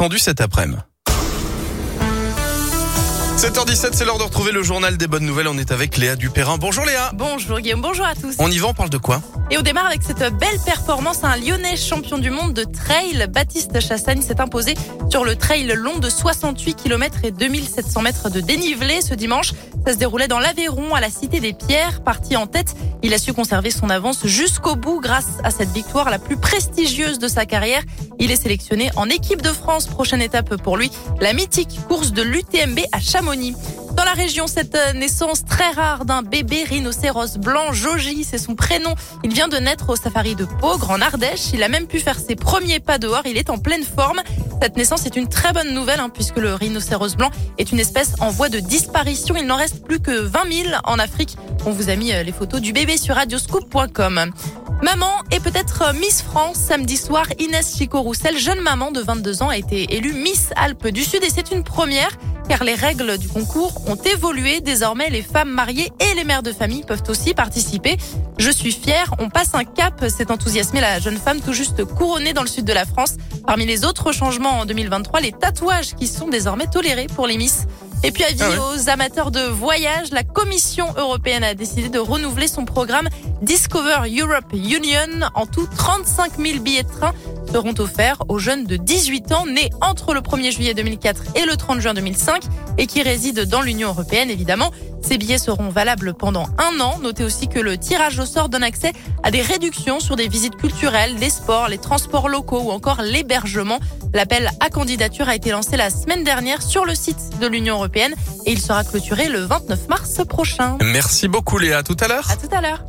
attendu cet après-midi. 7h17, c'est l'heure de retrouver le journal des bonnes nouvelles. On est avec Léa Dupérin. Bonjour Léa. Bonjour Guillaume, bonjour à tous. On y va, on parle de quoi? Et on démarre avec cette belle performance. Un lyonnais champion du monde de trail, Baptiste Chassagne, s'est imposé sur le trail long de 68 km et 2700 mètres de dénivelé ce dimanche. Ça se déroulait dans l'Aveyron, à la Cité des Pierres. Parti en tête, il a su conserver son avance jusqu'au bout grâce à cette victoire la plus prestigieuse de sa carrière. Il est sélectionné en équipe de France. Prochaine étape pour lui, la mythique course de l'UTMB à Chamonix. Dans la région, cette naissance très rare d'un bébé rhinocéros blanc, Joji, c'est son prénom. Il vient de naître au safari de Pogre en Ardèche. Il a même pu faire ses premiers pas dehors. Il est en pleine forme. Cette naissance est une très bonne nouvelle hein, puisque le rhinocéros blanc est une espèce en voie de disparition. Il n'en reste plus que 20 000 en Afrique. On vous a mis euh, les photos du bébé sur radioscoop.com. Maman est peut-être Miss France. Samedi soir, Inès Chico-Roussel, jeune maman de 22 ans, a été élue Miss Alpes du Sud et c'est une première car les règles du concours ont évolué. Désormais, les femmes mariées et les mères de famille peuvent aussi participer. Je suis fière, on passe un cap, s'est enthousiasmée la jeune femme tout juste couronnée dans le sud de la France. Parmi les autres changements en 2023, les tatouages qui sont désormais tolérés pour les Miss. Et puis avis ah aux amateurs de voyage, la Commission européenne a décidé de renouveler son programme Discover Europe Union. En tout, 35 000 billets de train seront offerts aux jeunes de 18 ans nés entre le 1er juillet 2004 et le 30 juin 2005 et qui résident dans l'Union européenne évidemment. Ces billets seront valables pendant un an. Notez aussi que le tirage au sort donne accès à des réductions sur des visites culturelles, les sports, les transports locaux ou encore l'hébergement. L'appel à candidature a été lancé la semaine dernière sur le site de l'Union européenne et il sera clôturé le 29 mars prochain. Merci beaucoup Léa. À tout à l'heure. À tout à l'heure.